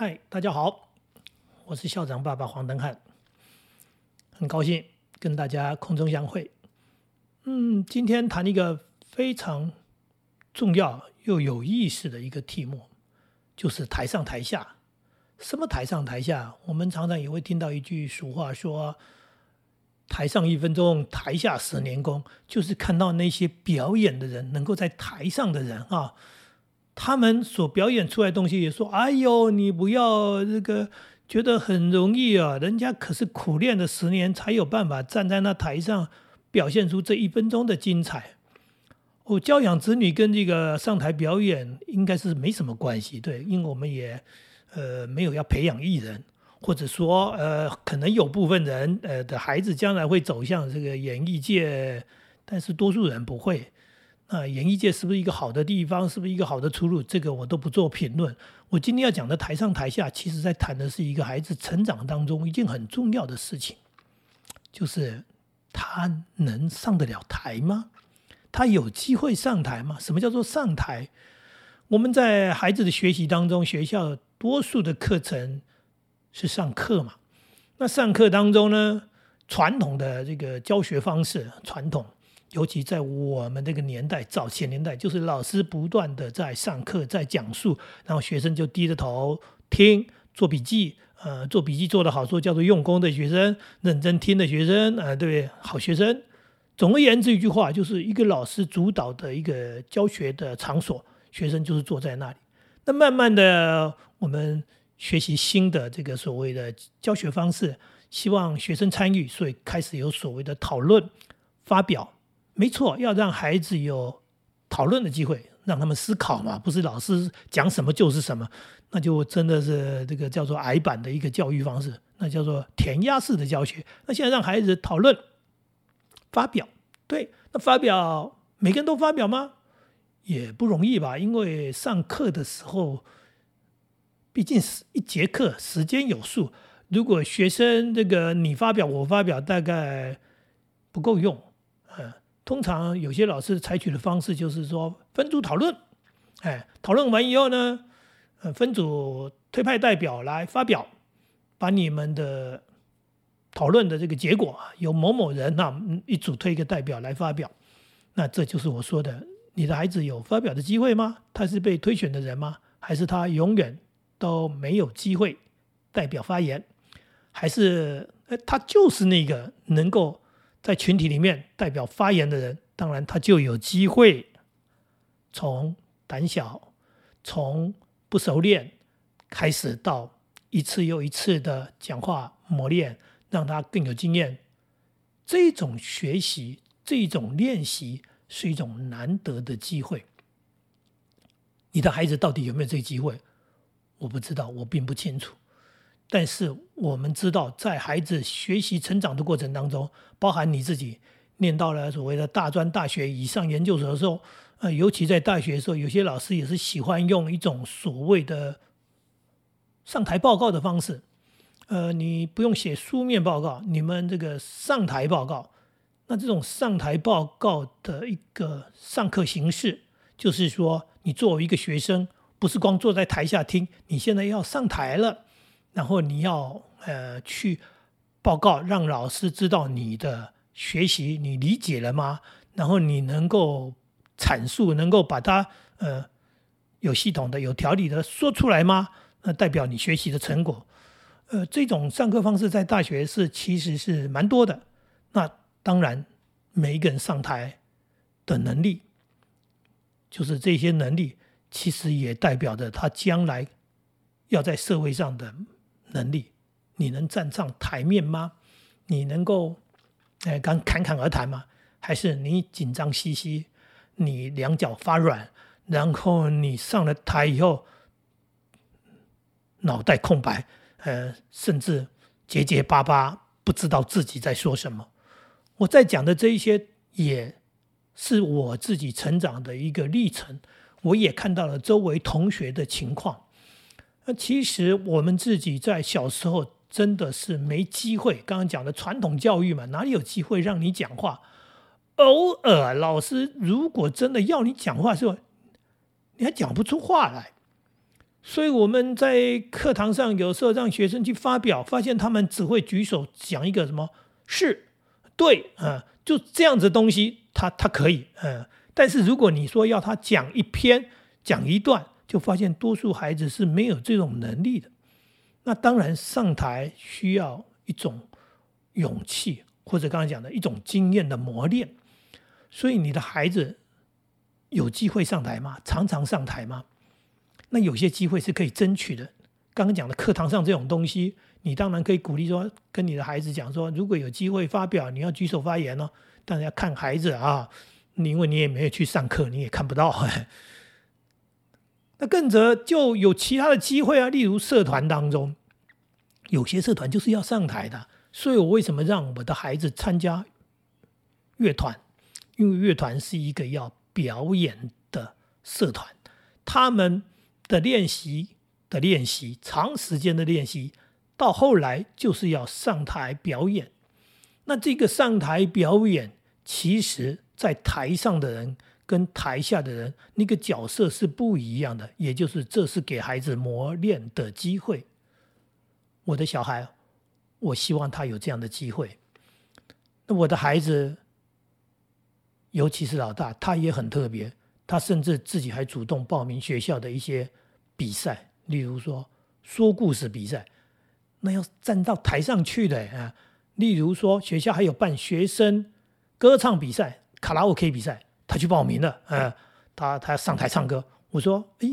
嗨，大家好，我是校长爸爸黄登汉，很高兴跟大家空中相会。嗯，今天谈一个非常重要又有意思的一个题目，就是台上台下。什么台上台下？我们常常也会听到一句俗话说：“台上一分钟，台下十年功。”就是看到那些表演的人，能够在台上的人啊。他们所表演出来的东西，也说：“哎呦，你不要这个觉得很容易啊，人家可是苦练了十年才有办法站在那台上表现出这一分钟的精彩。”哦，教养子女跟这个上台表演应该是没什么关系，对，因为我们也呃没有要培养艺人，或者说呃可能有部分人呃的孩子将来会走向这个演艺界，但是多数人不会。啊，演艺界是不是一个好的地方？是不是一个好的出路？这个我都不做评论。我今天要讲的台上台下，其实在谈的是一个孩子成长当中一件很重要的事情，就是他能上得了台吗？他有机会上台吗？什么叫做上台？我们在孩子的学习当中，学校多数的课程是上课嘛？那上课当中呢，传统的这个教学方式，传统。尤其在我们这个年代，早前年代，就是老师不断的在上课，在讲述，然后学生就低着头听，做笔记，呃，做笔记做得好，说叫做用功的学生，认真听的学生，呃，对不对？好学生。总而言之，一句话，就是一个老师主导的一个教学的场所，学生就是坐在那里。那慢慢的，我们学习新的这个所谓的教学方式，希望学生参与，所以开始有所谓的讨论、发表。没错，要让孩子有讨论的机会，让他们思考嘛，不是老师讲什么就是什么，那就真的是这个叫做矮板的一个教育方式，那叫做填鸭式的教学。那现在让孩子讨论、发表，对，那发表每个人都发表吗？也不容易吧，因为上课的时候，毕竟是一节课，时间有数，如果学生这个你发表我发表，大概不够用。通常有些老师采取的方式就是说分组讨论，哎，讨论完以后呢，呃，分组推派代表来发表，把你们的讨论的这个结果由某某人那一组推一个代表来发表，那这就是我说的，你的孩子有发表的机会吗？他是被推选的人吗？还是他永远都没有机会代表发言？还是呃，他就是那个能够。在群体里面代表发言的人，当然他就有机会从胆小、从不熟练开始，到一次又一次的讲话磨练，让他更有经验。这种学习、这种练习是一种难得的机会。你的孩子到底有没有这个机会？我不知道，我并不清楚。但是我们知道，在孩子学习成长的过程当中，包含你自己念到了所谓的大专、大学以上研究所的时候，呃，尤其在大学的时候，有些老师也是喜欢用一种所谓的上台报告的方式。呃，你不用写书面报告，你们这个上台报告。那这种上台报告的一个上课形式，就是说，你作为一个学生，不是光坐在台下听，你现在要上台了。然后你要呃去报告，让老师知道你的学习你理解了吗？然后你能够阐述，能够把它呃有系统的、有条理的说出来吗？那代表你学习的成果。呃，这种上课方式在大学是其实是蛮多的。那当然，每一个人上台的能力，就是这些能力，其实也代表着他将来要在社会上的。能力，你能站上台面吗？你能够，哎，敢侃侃而谈吗？还是你紧张兮兮，你两脚发软，然后你上了台以后，脑袋空白，呃，甚至结结巴巴，不知道自己在说什么。我在讲的这一些，也是我自己成长的一个历程，我也看到了周围同学的情况。那其实我们自己在小时候真的是没机会。刚刚讲的传统教育嘛，哪里有机会让你讲话？偶尔老师如果真的要你讲话的时候，你还讲不出话来。所以我们在课堂上有时候让学生去发表，发现他们只会举手讲一个什么是对啊，就这样子东西，他他可以，嗯。但是如果你说要他讲一篇、讲一段，就发现多数孩子是没有这种能力的。那当然上台需要一种勇气，或者刚才讲的一种经验的磨练。所以你的孩子有机会上台吗？常常上台吗？那有些机会是可以争取的。刚刚讲的课堂上这种东西，你当然可以鼓励说，跟你的孩子讲说，如果有机会发表，你要举手发言哦。但是要看孩子啊，因为你也没有去上课，你也看不到。那更则就有其他的机会啊，例如社团当中，有些社团就是要上台的。所以我为什么让我的孩子参加乐团？因为乐团是一个要表演的社团，他们。的练习的练习，长时间的练习，到后来就是要上台表演。那这个上台表演，其实在台上的人跟台下的人那个角色是不一样的，也就是这是给孩子磨练的机会。我的小孩，我希望他有这样的机会。那我的孩子，尤其是老大，他也很特别。他甚至自己还主动报名学校的一些比赛，例如说说故事比赛，那要站到台上去的啊。例如说学校还有办学生歌唱比赛、卡拉 OK 比赛，他去报名了嗯。他他上台唱歌，我说：“哎，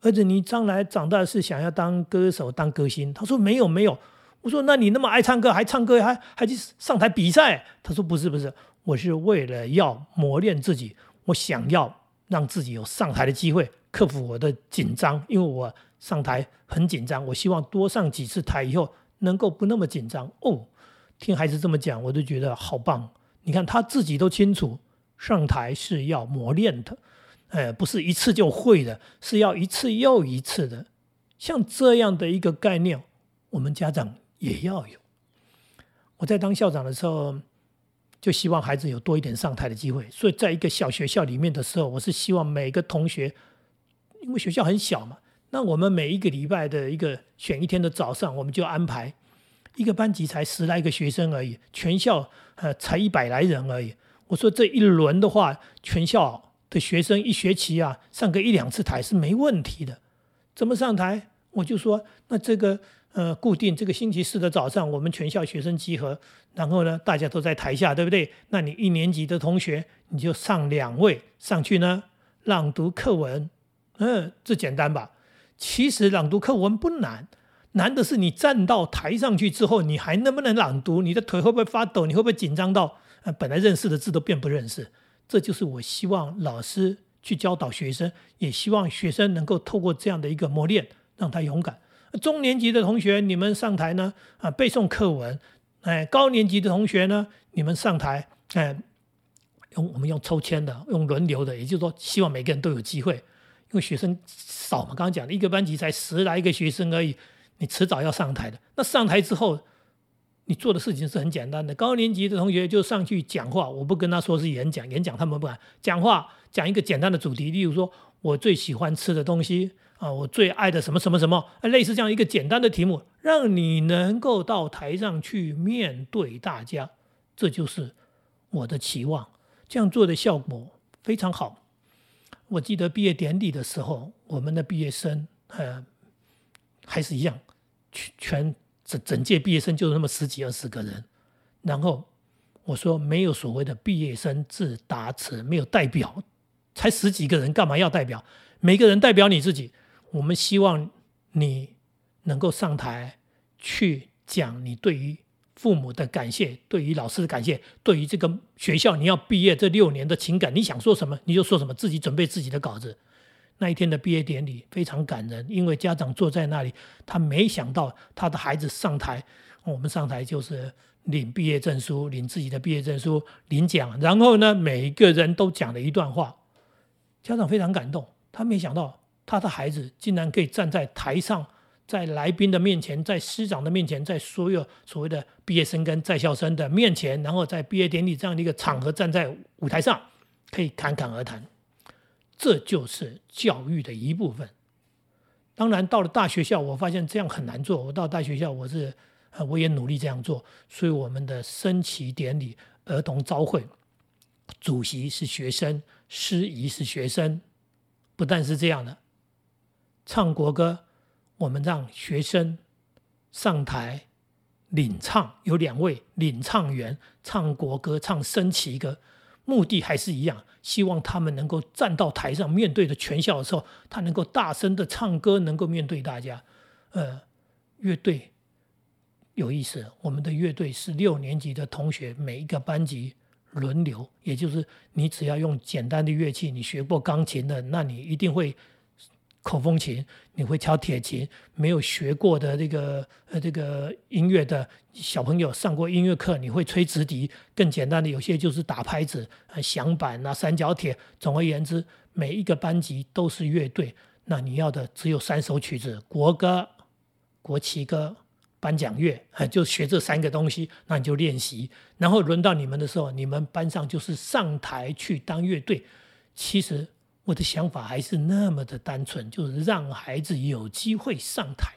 儿子，你将来长大是想要当歌手、当歌星？”他说：“没有，没有。”我说：“那你那么爱唱歌，还唱歌，还还去上台比赛？”他说：“不是，不是，我是为了要磨练自己，我想要。”让自己有上台的机会，克服我的紧张，因为我上台很紧张。我希望多上几次台以后，能够不那么紧张。哦，听孩子这么讲，我都觉得好棒。你看他自己都清楚，上台是要磨练的，哎，不是一次就会的，是要一次又一次的。像这样的一个概念，我们家长也要有。我在当校长的时候。就希望孩子有多一点上台的机会，所以在一个小学校里面的时候，我是希望每个同学，因为学校很小嘛，那我们每一个礼拜的一个选一天的早上，我们就安排一个班级才十来个学生而已，全校呃才一百来人而已。我说这一轮的话，全校的学生一学期啊上个一两次台是没问题的。怎么上台？我就说那这个。呃，固定这个星期四的早上，我们全校学生集合，然后呢，大家都在台下，对不对？那你一年级的同学，你就上两位上去呢，朗读课文，嗯，这简单吧？其实朗读课文不难，难的是你站到台上去之后，你还能不能朗读？你的腿会不会发抖？你会不会紧张到呃，本来认识的字都变不认识？这就是我希望老师去教导学生，也希望学生能够透过这样的一个磨练，让他勇敢。中年级的同学，你们上台呢？啊，背诵课文。哎，高年级的同学呢？你们上台，哎，用我们用抽签的，用轮流的，也就是说，希望每个人都有机会。因为学生少嘛，刚刚讲的一个班级才十来个学生而已，你迟早要上台的。那上台之后，你做的事情是很简单的。高年级的同学就上去讲话，我不跟他说是演讲，演讲他们不敢讲话，讲一个简单的主题，例如说我最喜欢吃的东西。啊，我最爱的什么什么什么，类似这样一个简单的题目，让你能够到台上去面对大家，这就是我的期望。这样做的效果非常好。我记得毕业典礼的时候，我们的毕业生，呃，还是一样，全全整整届毕业生就那么十几二十个人。然后我说，没有所谓的毕业生自答词，没有代表，才十几个人，干嘛要代表？每个人代表你自己。我们希望你能够上台去讲你对于父母的感谢，对于老师的感谢，对于这个学校你要毕业这六年的情感，你想说什么你就说什么，自己准备自己的稿子。那一天的毕业典礼非常感人，因为家长坐在那里，他没想到他的孩子上台，我们上台就是领毕业证书，领自己的毕业证书，领奖，然后呢，每一个人都讲了一段话，家长非常感动，他没想到。他的孩子竟然可以站在台上，在来宾的面前，在师长的面前，在所有所谓的毕业生跟在校生的面前，然后在毕业典礼这样的一个场合站在舞台上，可以侃侃而谈。这就是教育的一部分。当然到了大学校，我发现这样很难做。我到大学校，我是呃我也努力这样做。所以我们的升旗典礼、儿童朝会，主席是学生，司仪是学生。不但是这样的，唱国歌，我们让学生上台领唱，有两位领唱员唱国歌、唱升旗歌，目的还是一样。希望他们能够站到台上，面对着全校的时候，他能够大声的唱歌，能够面对大家。呃，乐队有意思，我们的乐队是六年级的同学，每一个班级轮流，也就是你只要用简单的乐器，你学过钢琴的，那你一定会。口风琴，你会敲铁琴；没有学过的这个呃这个音乐的小朋友，上过音乐课，你会吹直笛。更简单的，有些就是打拍子、响板啊、三角铁。总而言之，每一个班级都是乐队。那你要的只有三首曲子：国歌、国旗歌、颁奖乐，就学这三个东西。那你就练习。然后轮到你们的时候，你们班上就是上台去当乐队。其实。我的想法还是那么的单纯，就是让孩子有机会上台。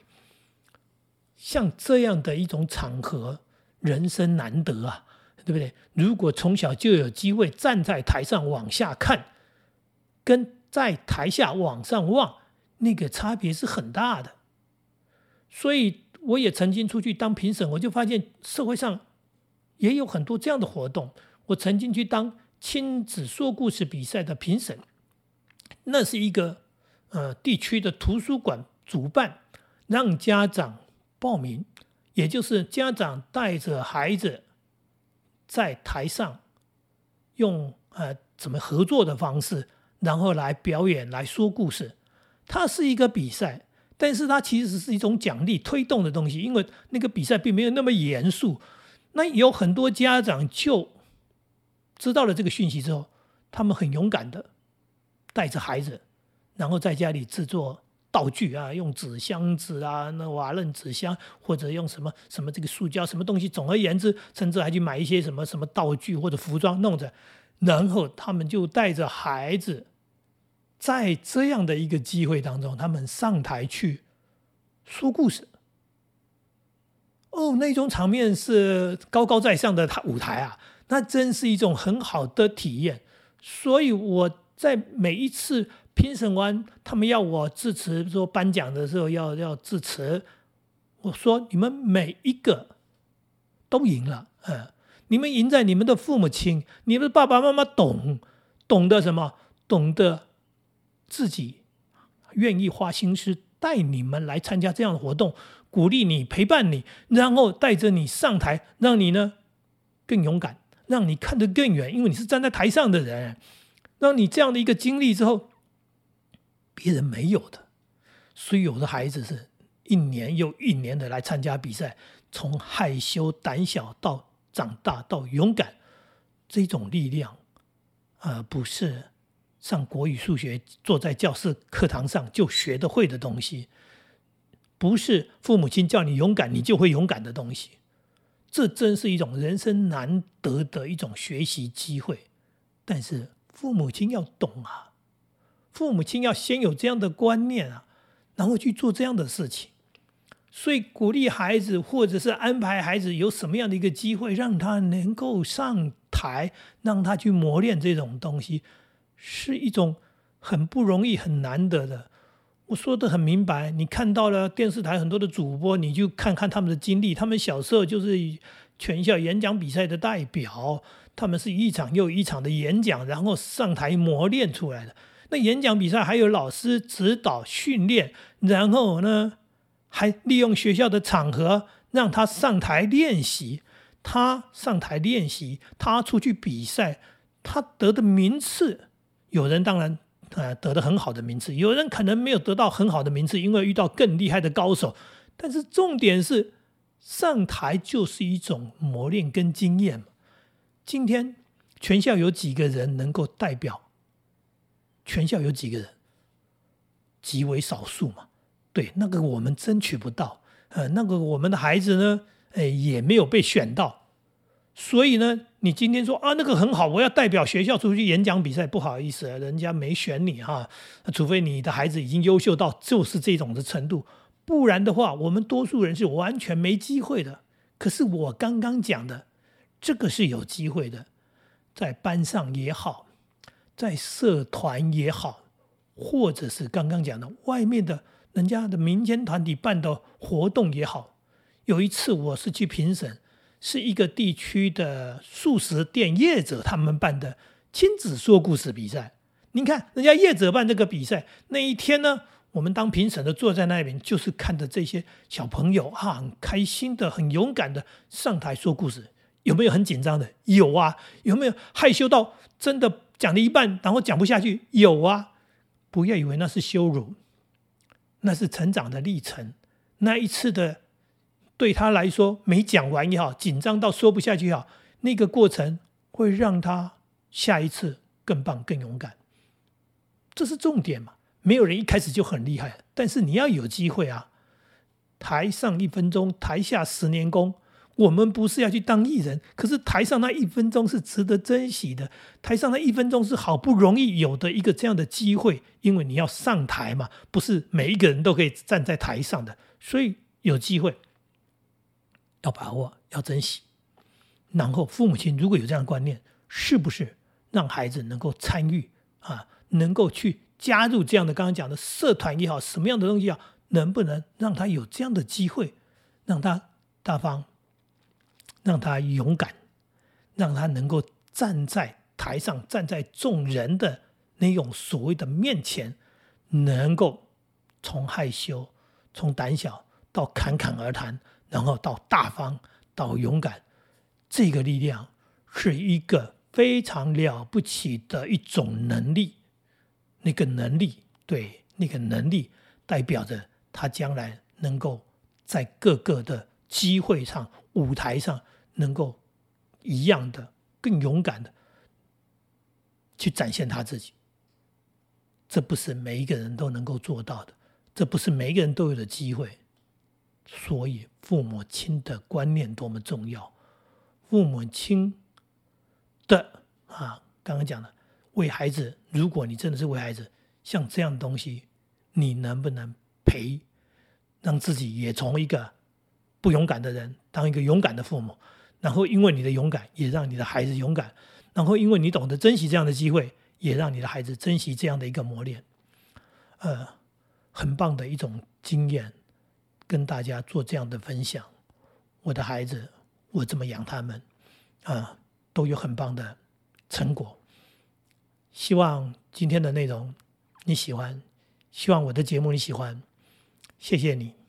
像这样的一种场合，人生难得啊，对不对？如果从小就有机会站在台上往下看，跟在台下往上望，那个差别是很大的。所以我也曾经出去当评审，我就发现社会上也有很多这样的活动。我曾经去当亲子说故事比赛的评审。那是一个呃地区的图书馆主办，让家长报名，也就是家长带着孩子在台上用呃怎么合作的方式，然后来表演来说故事。它是一个比赛，但是它其实是一种奖励推动的东西，因为那个比赛并没有那么严肃。那有很多家长就知道了这个讯息之后，他们很勇敢的。带着孩子，然后在家里制作道具啊，用纸箱子啊，那瓦楞纸箱，或者用什么什么这个塑胶什么东西，总而言之，甚至还去买一些什么什么道具或者服装弄着，然后他们就带着孩子，在这样的一个机会当中，他们上台去说故事。哦，那种场面是高高在上的舞台啊，那真是一种很好的体验。所以我。在每一次评审完，他们要我致辞，说颁奖的时候要要致辞，我说你们每一个都赢了，嗯，你们赢在你们的父母亲，你们的爸爸妈妈懂，懂得什么？懂得自己愿意花心思带你们来参加这样的活动，鼓励你，陪伴你，然后带着你上台，让你呢更勇敢，让你看得更远，因为你是站在台上的人。让你这样的一个经历之后，别人没有的，所以有的孩子是一年又一年的来参加比赛，从害羞胆小到长大到勇敢，这种力量，而不是上国语、数学坐在教室课堂上就学得会的东西，不是父母亲叫你勇敢你就会勇敢的东西，这真是一种人生难得的一种学习机会，但是。父母亲要懂啊，父母亲要先有这样的观念啊，然后去做这样的事情。所以鼓励孩子，或者是安排孩子有什么样的一个机会，让他能够上台，让他去磨练这种东西，是一种很不容易、很难得的。我说的很明白，你看到了电视台很多的主播，你就看看他们的经历，他们小时候就是全校演讲比赛的代表。他们是一场又一场的演讲，然后上台磨练出来的。那演讲比赛还有老师指导训练，然后呢，还利用学校的场合让他上台练习。他上台练习，他出去比赛，他得的名次，有人当然呃得的很好的名次，有人可能没有得到很好的名次，因为遇到更厉害的高手。但是重点是上台就是一种磨练跟经验嘛。今天全校有几个人能够代表？全校有几个人？极为少数嘛。对，那个我们争取不到。呃，那个我们的孩子呢，哎，也没有被选到。所以呢，你今天说啊那个很好，我要代表学校出去演讲比赛，不好意思，人家没选你哈，除非你的孩子已经优秀到就是这种的程度，不然的话，我们多数人是完全没机会的。可是我刚刚讲的这个是有机会的，在班上也好，在社团也好，或者是刚刚讲的外面的人家的民间团体办的活动也好，有一次我是去评审。是一个地区的素食店业者他们办的亲子说故事比赛。您看，人家业者办这个比赛那一天呢，我们当评审的坐在那边，就是看着这些小朋友啊，很开心的、很勇敢的上台说故事。有没有很紧张的？有啊。有没有害羞到真的讲了一半，然后讲不下去？有啊。不要以为那是羞辱，那是成长的历程。那一次的。对他来说，没讲完也好，紧张到说不下去也好，那个过程会让他下一次更棒、更勇敢。这是重点嘛？没有人一开始就很厉害，但是你要有机会啊。台上一分钟，台下十年功。我们不是要去当艺人，可是台上那一分钟是值得珍惜的。台上那一分钟是好不容易有的一个这样的机会，因为你要上台嘛，不是每一个人都可以站在台上的，所以有机会。要把握，要珍惜。然后，父母亲如果有这样的观念，是不是让孩子能够参与啊？能够去加入这样的刚刚讲的社团也好，什么样的东西啊？能不能让他有这样的机会，让他大方，让他勇敢，让他能够站在台上，站在众人的那种所谓的面前，能够从害羞、从胆小到侃侃而谈。然后到大方，到勇敢，这个力量是一个非常了不起的一种能力。那个能力，对那个能力，代表着他将来能够在各个的机会上、舞台上，能够一样的更勇敢的去展现他自己。这不是每一个人都能够做到的，这不是每一个人都有的机会。所以，父母亲的观念多么重要！父母亲的啊，刚刚讲的，为孩子，如果你真的是为孩子，像这样东西，你能不能陪，让自己也从一个不勇敢的人，当一个勇敢的父母，然后因为你的勇敢，也让你的孩子勇敢，然后因为你懂得珍惜这样的机会，也让你的孩子珍惜这样的一个磨练，呃，很棒的一种经验。跟大家做这样的分享，我的孩子，我怎么养他们，啊，都有很棒的成果。希望今天的内容你喜欢，希望我的节目你喜欢，谢谢你。